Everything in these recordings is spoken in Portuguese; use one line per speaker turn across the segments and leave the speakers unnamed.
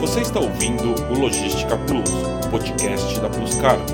Você está ouvindo o Logística Plus, o podcast da Plus Cargo.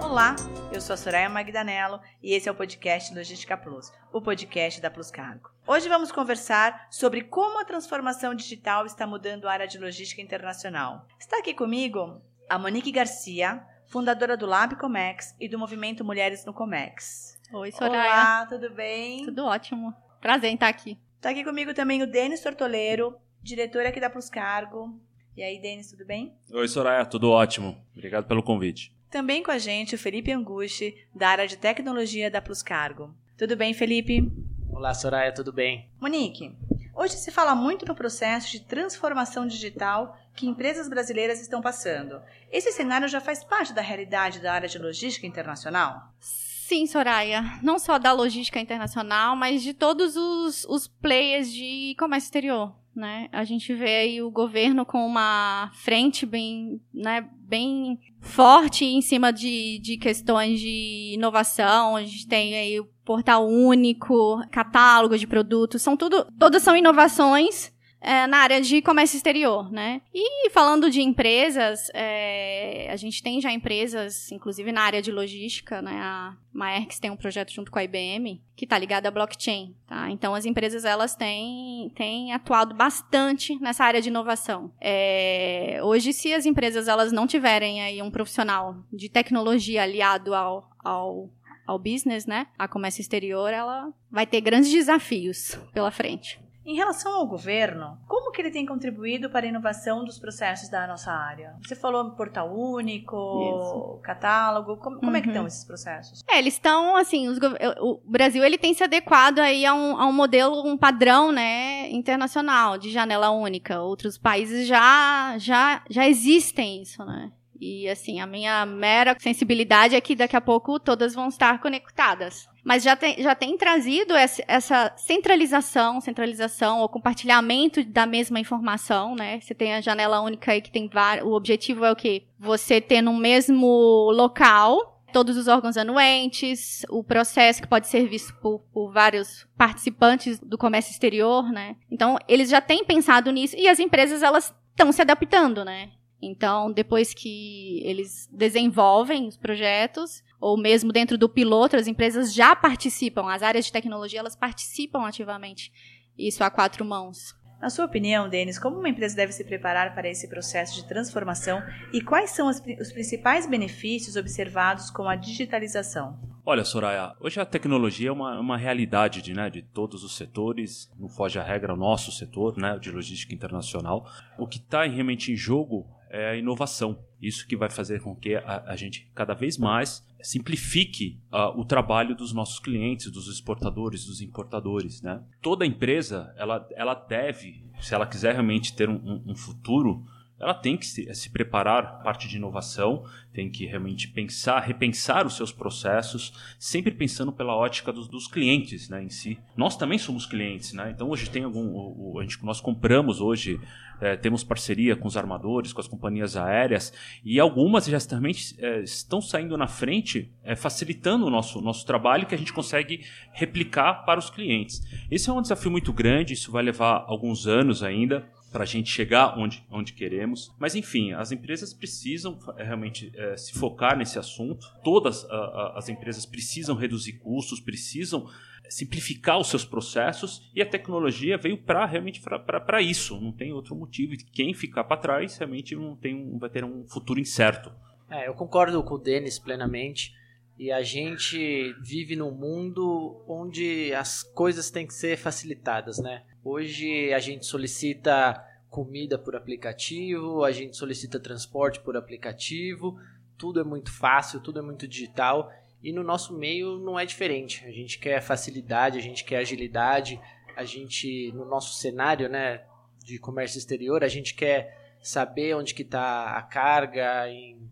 Olá, eu sou a Soraya Magdanello e esse é o podcast Logística Plus, o podcast da Plus Cargo. Hoje vamos conversar sobre como a transformação digital está mudando a área de logística internacional. Está aqui comigo a Monique Garcia, fundadora do Lab Comex e do movimento Mulheres no Comex.
Oi, Soraya.
Olá, tudo bem?
Tudo ótimo. Prazer em estar aqui.
Está aqui comigo também o Denis Tortoleiro, diretor aqui da Plus Cargo. E aí, Denis, tudo bem?
Oi, Soraya, tudo ótimo. Obrigado pelo convite.
Também com a gente o Felipe Anguchi, da área de tecnologia da Plus Cargo. Tudo bem, Felipe?
Olá, Soraya, tudo bem?
Monique, hoje se fala muito no processo de transformação digital que empresas brasileiras estão passando. Esse cenário já faz parte da realidade da área de logística internacional?
Sim, Soraya. Não só da logística internacional, mas de todos os, os players de comércio exterior. Né? A gente vê aí o governo com uma frente bem, né, bem forte em cima de, de questões de inovação. A gente tem aí o portal único, catálogo de produtos, são tudo, todas são inovações é, na área de comércio exterior, né? E falando de empresas, é, a gente tem já empresas, inclusive na área de logística, né? A Maerx tem um projeto junto com a IBM que está ligado à blockchain, tá? Então as empresas elas têm, têm atuado bastante nessa área de inovação. É, hoje, se as empresas elas não tiverem aí um profissional de tecnologia aliado ao, ao ao business, né? A comércio exterior, ela vai ter grandes desafios pela frente.
Em relação ao governo, como que ele tem contribuído para a inovação dos processos da nossa área? Você falou portal único, Isso. catálogo, como, como uhum. é que uhum. estão esses processos?
É, eles estão, assim, os, o Brasil ele tem se adequado aí a um, a um modelo, um padrão, né, internacional de janela única. Outros países já, já, já existem isso, né? E assim, a minha mera sensibilidade é que daqui a pouco todas vão estar conectadas. Mas já tem, já tem trazido essa centralização, centralização ou compartilhamento da mesma informação, né? Você tem a janela única aí que tem vários. O objetivo é o quê? Você ter no mesmo local todos os órgãos anuentes, o processo que pode ser visto por, por, vários participantes do comércio exterior, né? Então, eles já têm pensado nisso e as empresas, elas estão se adaptando, né? Então, depois que eles desenvolvem os projetos, ou mesmo dentro do piloto, as empresas já participam, as áreas de tecnologia, elas participam ativamente. Isso a quatro mãos.
Na sua opinião, Denis, como uma empresa deve se preparar para esse processo de transformação e quais são as, os principais benefícios observados com a digitalização?
Olha, Soraya, hoje a tecnologia é uma, uma realidade de, né, de todos os setores, não foge a regra o nosso setor né, de logística internacional. O que está realmente em jogo é a inovação. Isso que vai fazer com que a, a gente cada vez mais simplifique uh, o trabalho dos nossos clientes, dos exportadores, dos importadores. Né? Toda empresa ela, ela deve, se ela quiser realmente ter um, um, um futuro, ela tem que se, se preparar parte de inovação, tem que realmente pensar, repensar os seus processos, sempre pensando pela ótica dos, dos clientes, né, em si. Nós também somos clientes, né? Então hoje tem algum, o, o, a gente, nós compramos hoje, é, temos parceria com os armadores, com as companhias aéreas e algumas já também é, estão saindo na frente, é, facilitando o nosso nosso trabalho que a gente consegue replicar para os clientes. Esse é um desafio muito grande, isso vai levar alguns anos ainda para a gente chegar onde, onde queremos. Mas, enfim, as empresas precisam é, realmente é, se focar nesse assunto. Todas a, a, as empresas precisam reduzir custos, precisam simplificar os seus processos e a tecnologia veio para realmente para isso. Não tem outro motivo. Quem ficar para trás realmente não tem um, vai ter um futuro incerto.
É, eu concordo com o Denis plenamente. E a gente vive num mundo onde as coisas têm que ser facilitadas, né? Hoje a gente solicita comida por aplicativo, a gente solicita transporte por aplicativo, tudo é muito fácil, tudo é muito digital e no nosso meio não é diferente. A gente quer facilidade, a gente quer agilidade, a gente no nosso cenário, né, de comércio exterior, a gente quer saber onde que está a carga em,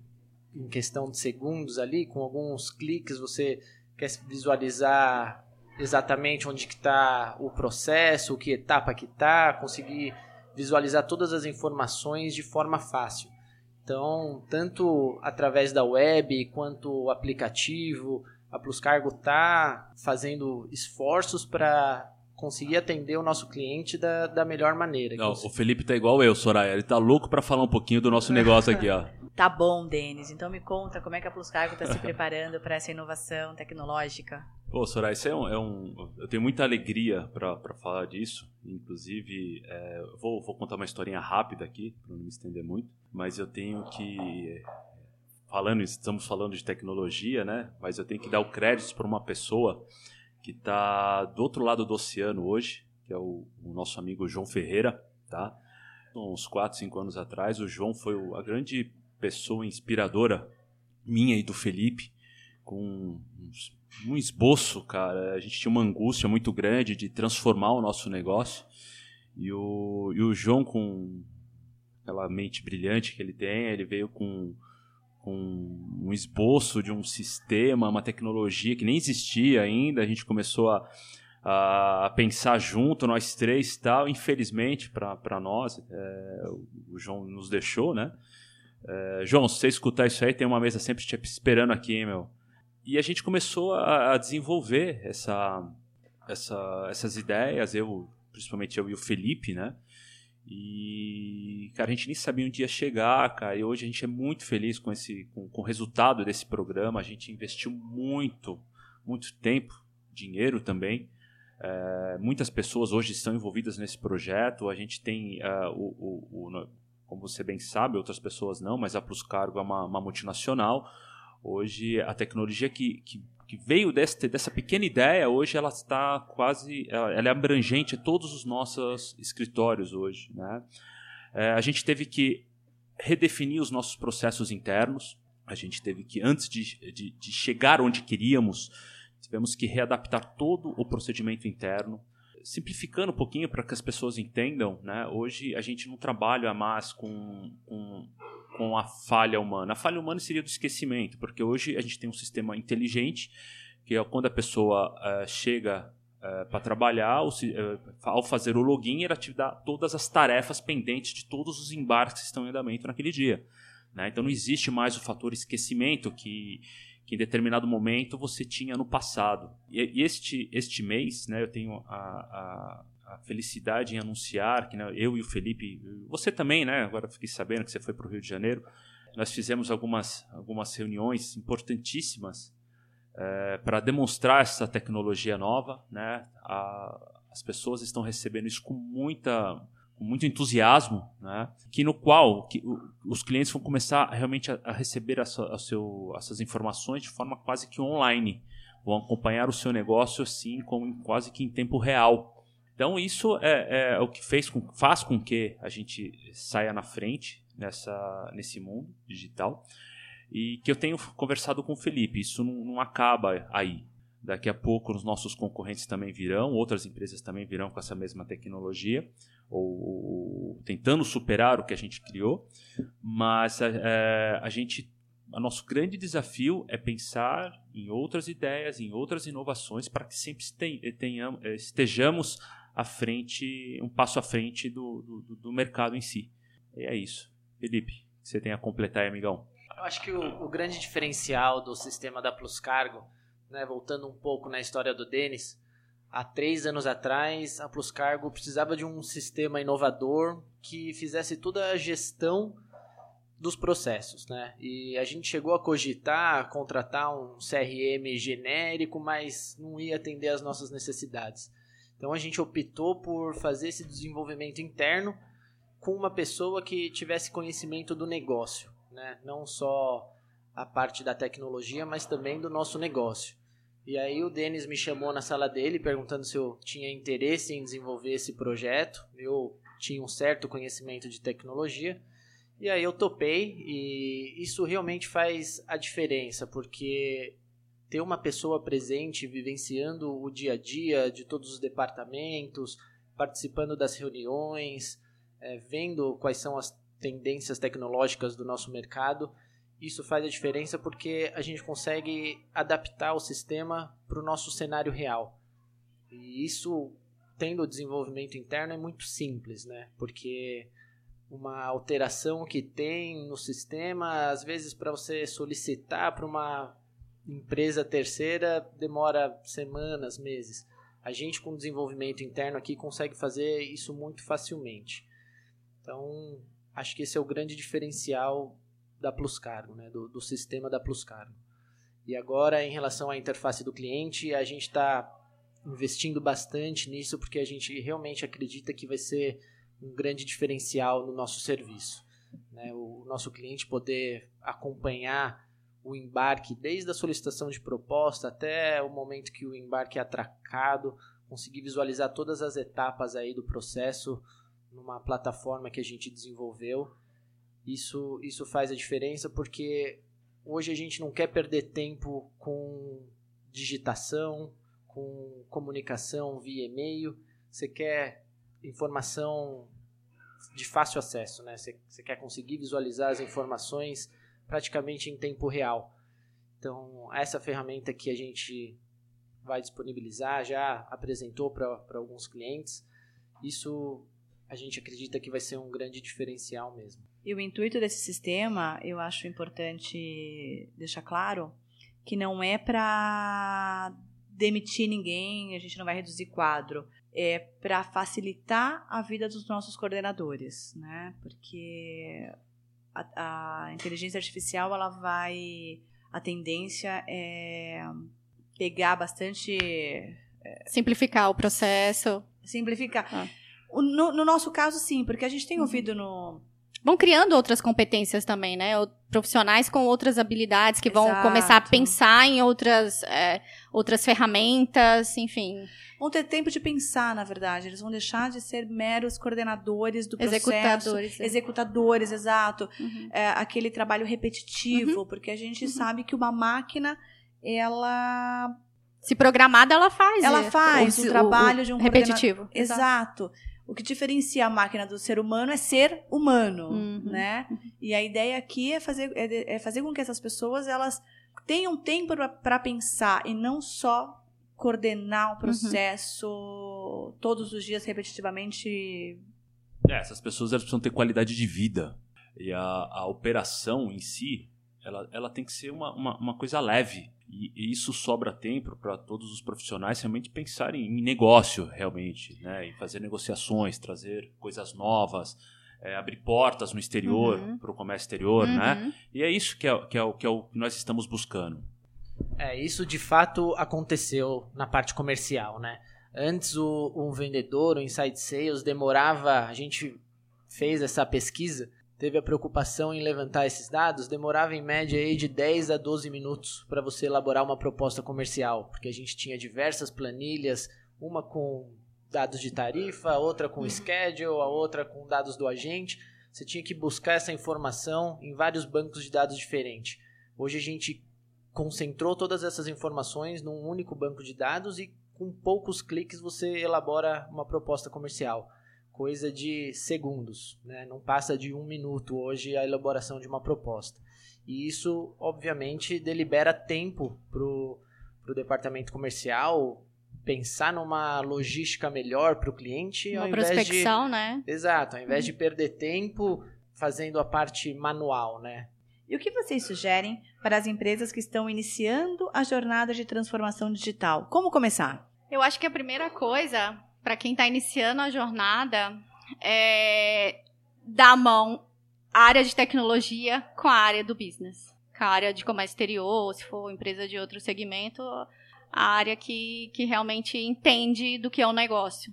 em questão de segundos ali, com alguns cliques você quer visualizar exatamente onde que está o processo, que etapa que está, conseguir visualizar todas as informações de forma fácil. Então, tanto através da web quanto o aplicativo, a Pluscargo está fazendo esforços para conseguir atender o nosso cliente da, da melhor maneira.
Não, o Felipe tá igual eu, Soraya. Ele tá louco para falar um pouquinho do nosso negócio aqui, ó.
Tá bom, Denis. Então me conta como é que a Plus Cargo está se preparando para essa inovação tecnológica.
Pô, Soraya, isso é um, é um eu tenho muita alegria para falar disso. Inclusive, é, vou, vou contar uma historinha rápida aqui, para não me estender muito. Mas eu tenho que falando, estamos falando de tecnologia, né? Mas eu tenho que dar o crédito para uma pessoa que está do outro lado do oceano hoje, que é o, o nosso amigo João Ferreira, tá? Uns 4, 5 anos atrás, o João foi a grande pessoa inspiradora minha e do Felipe, com um esboço, cara. A gente tinha uma angústia muito grande de transformar o nosso negócio. E o, e o João, com aquela mente brilhante que ele tem, ele veio com, com um esboço de um sistema, uma tecnologia que nem existia ainda. A gente começou a, a pensar junto, nós três tal. Infelizmente, para nós, é, o João nos deixou, né? É, João, se você escutar isso aí, tem uma mesa sempre te esperando aqui, hein, meu. E a gente começou a, a desenvolver essa, essa, essas ideias, eu, principalmente eu e o Felipe, né? E, cara, a gente nem sabia onde ia chegar, cara. E hoje a gente é muito feliz com, esse, com, com o resultado desse programa. A gente investiu muito, muito tempo, dinheiro também. É, muitas pessoas hoje estão envolvidas nesse projeto. A gente tem uh, o, o, o como você bem sabe, outras pessoas não, mas a Plus Cargo é uma, uma multinacional. Hoje, a tecnologia que, que, que veio desse, dessa pequena ideia, hoje ela está quase, ela, é abrangente a todos os nossos escritórios hoje. Né? É, a gente teve que redefinir os nossos processos internos, a gente teve que, antes de, de, de chegar onde queríamos, tivemos que readaptar todo o procedimento interno, simplificando um pouquinho para que as pessoas entendam, né? Hoje a gente não trabalha mais com, com, com a falha humana. A falha humana seria do esquecimento, porque hoje a gente tem um sistema inteligente que é quando a pessoa uh, chega uh, para trabalhar, ou se, uh, ao fazer o login, ela te dá todas as tarefas pendentes de todos os embarques que estão em andamento naquele dia. Né? Então não existe mais o fator esquecimento que que em determinado momento você tinha no passado. E, este, este mês, né, eu tenho a, a, a felicidade em anunciar que né, eu e o Felipe, você também, né, agora fiquei sabendo que você foi para o Rio de Janeiro, nós fizemos algumas, algumas reuniões importantíssimas é, para demonstrar essa tecnologia nova. Né, a, as pessoas estão recebendo isso com muita com muito entusiasmo, né? que no qual que, os clientes vão começar realmente a, receber a a seu, essas informações de forma quase que online, vão acompanhar o seu negócio assim como quase que em tempo real. Então isso é, é o que fez com, faz com que a gente saia na frente nessa, nesse mundo digital e que eu tenho conversado com o Felipe. Isso não, não acaba aí. Daqui a pouco os nossos concorrentes também virão, outras empresas também virão com essa mesma tecnologia ou, ou tentando superar o que a gente criou, mas a, é, a gente o nosso grande desafio é pensar em outras ideias, em outras inovações, para que sempre tenhamos, é, estejamos à frente, um passo à frente do, do, do mercado em si. E é isso. Felipe, você tem a completar aí, amigão?
Eu acho que o, o, grande diferencial do sistema da Plus Cargo, né, voltando um pouco na história do Denis, há três anos atrás, a Plus Cargo precisava de um sistema inovador que fizesse toda a gestão dos processos, né? E a gente chegou a cogitar contratar um CRM genérico, mas não ia atender às nossas necessidades. Então a gente optou por fazer esse desenvolvimento interno com uma pessoa que tivesse conhecimento do negócio, né? Não só a parte da tecnologia, mas também do nosso negócio. E aí o Denis me chamou na sala dele perguntando se eu tinha interesse em desenvolver esse projeto. Eu tinha um certo conhecimento de tecnologia. E aí eu topei e isso realmente faz a diferença, porque ter uma pessoa presente, vivenciando o dia a dia de todos os departamentos, participando das reuniões, é, vendo quais são as tendências tecnológicas do nosso mercado, isso faz a diferença porque a gente consegue adaptar o sistema para o nosso cenário real. E isso, tendo o desenvolvimento interno, é muito simples, né? Porque uma alteração que tem no sistema, às vezes para você solicitar para uma empresa terceira demora semanas, meses. A gente com desenvolvimento interno aqui consegue fazer isso muito facilmente. Então, acho que esse é o grande diferencial da Plus Cargo, né? do, do sistema da Plus Cargo. E agora, em relação à interface do cliente, a gente está investindo bastante nisso porque a gente realmente acredita que vai ser um grande diferencial no nosso serviço. Né? O nosso cliente poder acompanhar o embarque desde a solicitação de proposta até o momento que o embarque é atracado, conseguir visualizar todas as etapas aí do processo numa plataforma que a gente desenvolveu. Isso, isso faz a diferença porque hoje a gente não quer perder tempo com digitação, com comunicação via e-mail. Você quer informação de fácil acesso, né? Você, você quer conseguir visualizar as informações praticamente em tempo real. Então, essa ferramenta que a gente vai disponibilizar, já apresentou para alguns clientes, isso a gente acredita que vai ser um grande diferencial mesmo.
E o intuito desse sistema, eu acho importante deixar claro, que não é para demitir ninguém, a gente não vai reduzir quadro, é para facilitar a vida dos nossos coordenadores, né? Porque a, a inteligência artificial ela vai a tendência é pegar bastante
é, simplificar o processo
simplificar ah. no, no, nosso caso sim porque a gente tem uhum. ouvido no
vão criando outras competências também, né? Profissionais com outras habilidades que vão Exato. começar a pensar em outras, é, outras ferramentas, enfim.
Vão ter tempo de pensar, na verdade. Eles vão deixar de ser meros coordenadores do processo.
Executadores.
É. Executadores, exato. Uhum. É, aquele trabalho repetitivo, uhum. porque a gente uhum. sabe que uma máquina, ela
se programada, ela faz.
Ela é, faz o, o trabalho o, de um
repetitivo.
Exato. O que diferencia a máquina do ser humano é ser humano, uhum. né? E a ideia aqui é fazer, é, é, fazer com que essas pessoas elas tenham tempo para pensar e não só coordenar o uhum. processo uhum. todos os dias repetitivamente.
É, essas pessoas elas precisam ter qualidade de vida e a, a operação em si ela, ela tem que ser uma, uma, uma coisa leve e, e isso sobra tempo para todos os profissionais realmente pensarem em negócio, realmente, né? em fazer negociações, trazer coisas novas, é, abrir portas no exterior, uhum. para o comércio exterior, né? uhum. né? E é isso que é, que, é o, que é o que nós estamos buscando.
É, isso de fato aconteceu na parte comercial, né? Antes o, um vendedor, o inside sales, demorava, a gente fez essa pesquisa, teve a preocupação em levantar esses dados, demorava em média aí de 10 a 12 minutos para você elaborar uma proposta comercial, porque a gente tinha diversas planilhas, uma com dados de tarifa, outra com schedule, a outra com dados do agente. Você tinha que buscar essa informação em vários bancos de dados diferentes. Hoje a gente concentrou todas essas informações num único banco de dados e com poucos cliques você elabora uma proposta comercial coisa de segundos, né? não passa de um minuto hoje a elaboração de uma proposta. E isso, obviamente, delibera tempo para o departamento comercial pensar numa logística melhor para o cliente.
Uma ao prospecção,
de...
né?
Exato, ao invés uhum. de perder tempo fazendo a parte manual, né?
E o que vocês sugerem para as empresas que estão iniciando a jornada de transformação digital? Como começar?
Eu acho que a primeira coisa para quem está iniciando a jornada, é, dar a mão área de tecnologia com a área do business. Com a área de comércio exterior, se for empresa de outro segmento, a área que, que realmente entende do que é o negócio.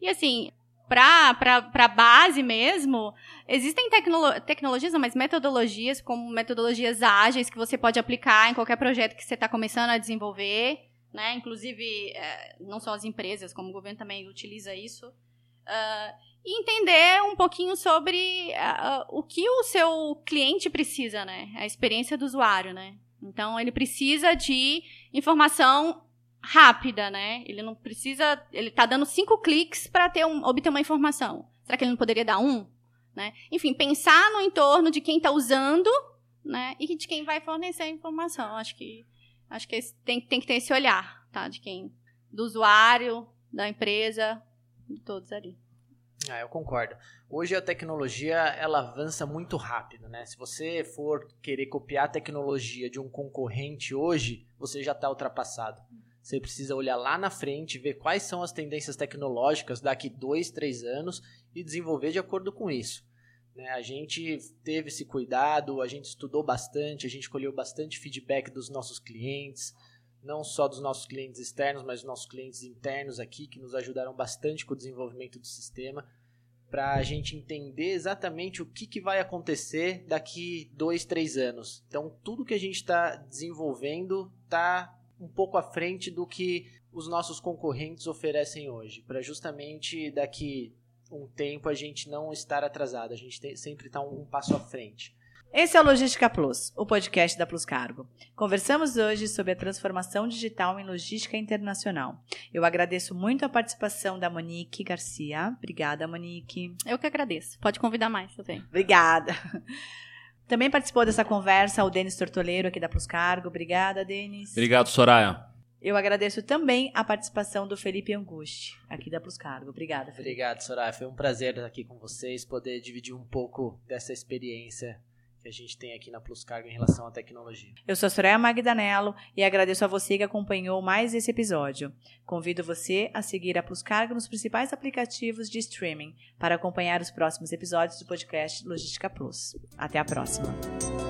E assim, para a base mesmo, existem tecnolo tecnologias, mas metodologias, como metodologias ágeis que você pode aplicar em qualquer projeto que você está começando a desenvolver né? Inclusive, é, não só as empresas, como o governo também utiliza isso. Uh, e entender um pouquinho sobre uh, o que o seu cliente precisa, né? A experiência do usuário, né? Então, ele precisa de informação rápida, né? Ele não precisa... Ele está dando cinco cliques para ter um, obter uma informação. Será que ele não poderia dar um? Né? Enfim, pensar no entorno de quem está usando né? e de quem vai fornecer a informação. Acho que Acho que tem, tem que ter esse olhar, tá? De quem? Do usuário, da empresa, de todos ali.
Ah, eu concordo. Hoje a tecnologia ela avança muito rápido, né? Se você for querer copiar a tecnologia de um concorrente hoje, você já está ultrapassado. Você precisa olhar lá na frente, ver quais são as tendências tecnológicas daqui dois, três anos e desenvolver de acordo com isso. Né? A gente teve esse cuidado, a gente estudou bastante, a gente colheu bastante feedback dos nossos clientes, não só dos nossos clientes externos, mas dos nossos clientes internos aqui, que nos ajudaram bastante com o desenvolvimento do sistema, para a gente entender exatamente o que, que vai acontecer daqui dois, três anos. Então, tudo que a gente está desenvolvendo está um pouco à frente do que os nossos concorrentes oferecem hoje, para justamente daqui um tempo a gente não estar atrasado, a gente tem, sempre está um, um passo à frente.
Esse é o Logística Plus, o podcast da Plus Cargo. Conversamos hoje sobre a transformação digital em logística internacional. Eu agradeço muito a participação da Monique Garcia. Obrigada, Monique.
Eu que agradeço. Pode convidar mais também.
Obrigada. Também participou dessa conversa o Denis Tortoleiro, aqui da Plus Cargo. Obrigada, Denis.
Obrigado, Soraya.
Eu agradeço também a participação do Felipe Angusti, aqui da Plus Cargo. Obrigada, Felipe.
Obrigado, Soraya. Foi um prazer estar aqui com vocês, poder dividir um pouco dessa experiência que a gente tem aqui na Plus Cargo em relação à tecnologia.
Eu sou a Soraya Magdanello e agradeço a você que acompanhou mais esse episódio. Convido você a seguir a Plus Cargo nos principais aplicativos de streaming para acompanhar os próximos episódios do podcast Logística Plus. Até a próxima.